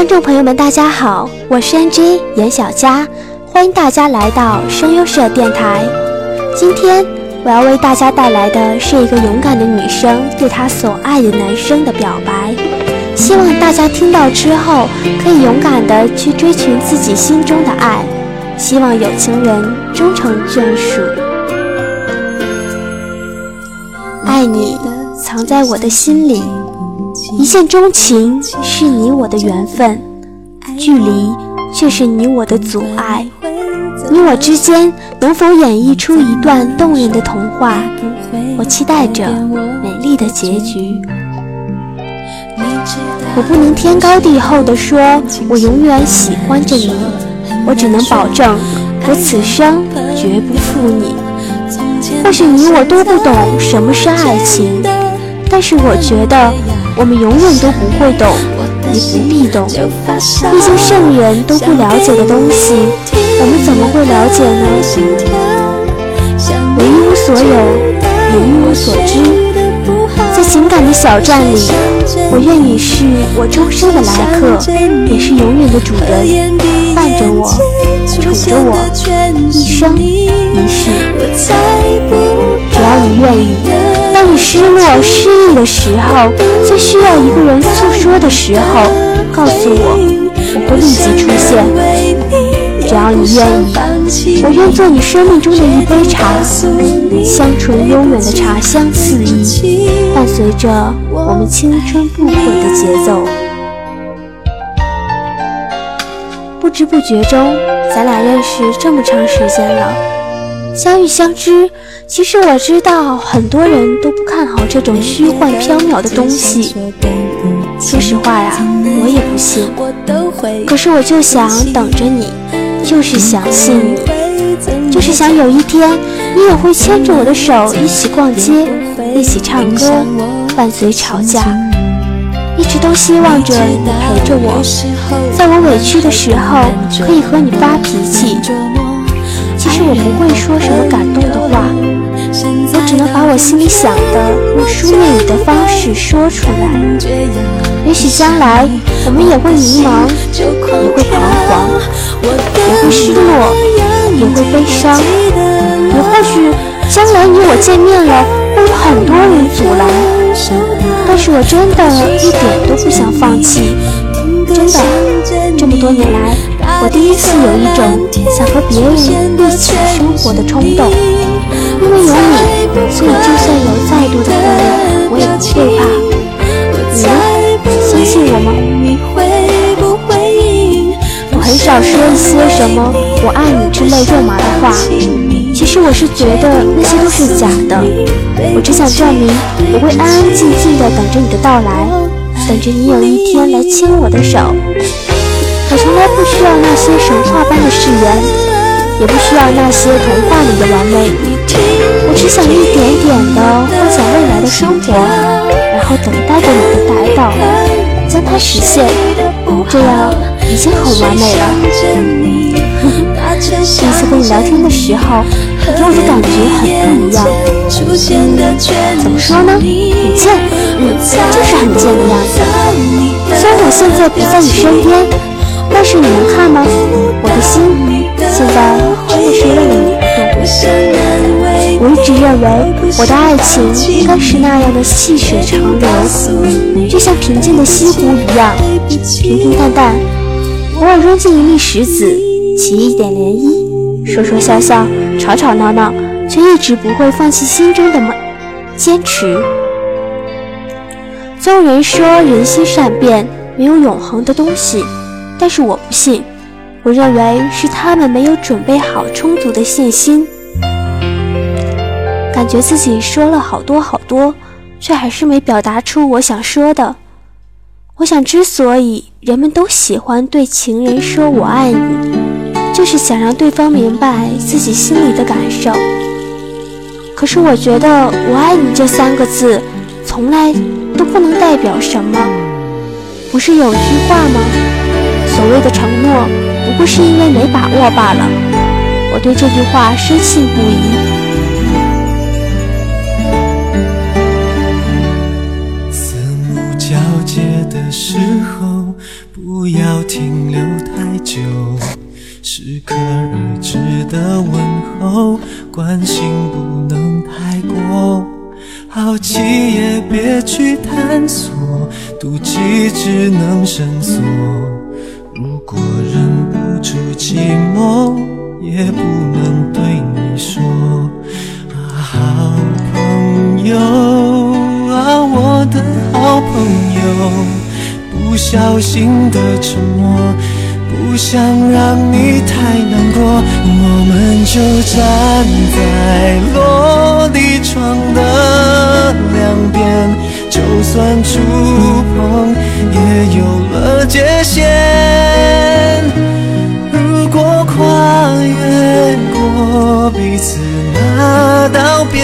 观众朋友们，大家好，我是 NJ 严小佳，欢迎大家来到声优社电台。今天我要为大家带来的是一个勇敢的女生对她所爱的男生的表白，希望大家听到之后可以勇敢的去追寻自己心中的爱，希望有情人终成眷属。爱你藏在我的心里。一见钟情是你我的缘分，距离却是你我的阻碍。你我之间能否演绎出一段动人的童话？我期待着美丽的结局。我不能天高地厚地说，我永远喜欢着你。我只能保证，我此生绝不负你。或许你我都不懂什么是爱情，但是我觉得。我们永远都不会懂，也不必懂。毕竟圣人都不了解的东西，我们怎么会了解呢？我一无所有，也一无所知。在情感的小站里，我愿你是我终生的来客，也是永远的主人，伴着我，宠着我，一生一世。只要你愿意。当你失落、失意的时候，最需要一个人诉说的时候，告诉我，我会立即出现。只要你愿意，我愿做你生命中的一杯茶，香醇悠远的茶香四溢，伴随着我们青春不悔的节奏。不知不觉中，咱俩认识这么长时间了，相遇相知。其实我知道很多人都不看好这种虚幻缥缈的东西。说实话呀，我也不信。可是我就想等着你，就是相信你，就是想有一天你也会牵着我的手一起逛街，一起唱歌，伴随吵架。一直都希望着你陪着我，在我委屈的时候可以和你发脾气。其实我不会说什么感动的话。我只能把我心里想的用书面语的方式说出来。也许将来我们也会迷茫，也会彷徨，也会失落，也会悲伤。也或许将来你我见面了，会有很多人阻拦。但是我真的一点都不想放弃。真的，这么多年来，我第一次有一种想和别人一起生活的冲动。因为有你，所以就算有再多的困难，我也不害怕。你呢？相信我吗？我很少说一些什么“我爱你”之类肉麻的话。其实我是觉得那些都是假的。我只想证明，我会安安静静的等着你的到来，等着你有一天来牵我的手。我从来不需要那些神话般的誓言，也不需要那些童话里的完美。我只想一点点的幻想未来的生活，然后等待着你的来到，将它实现，这样已经很完美了。第一次跟你聊天的时候，给我的感觉很不一样。怎么说呢？很贱，嗯，就是很贱的样子。虽然我现在不在你身边，但是你能看吗？我的心现在真的是为了你而动。我一直认为，我的爱情应该是那样的细水长流，就像平静的西湖一样，平平淡淡，偶尔扔进一粒石子，起一点涟漪，说说笑笑，吵吵闹闹，却一直不会放弃心中的梦坚持。总有人说人心善变，没有永恒的东西，但是我不信，我认为是他们没有准备好充足的信心。感觉自己说了好多好多，却还是没表达出我想说的。我想，之所以人们都喜欢对情人说“我爱你”，就是想让对方明白自己心里的感受。可是，我觉得“我爱你”这三个字，从来都不能代表什么。不是有句话吗？所谓的承诺，不过是因为没把握罢了。我对这句话深信不疑。四目交接的时候，不要停留太久。适可而止的问候，关心不能太过，好奇也别去探索，妒忌只能深锁。如果忍不住寂寞，也不能对你说啊，好朋友啊，我的好朋友，不小心的沉默。不想让你太难过，我们就站在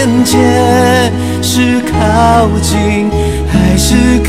那道边界，是靠近还是？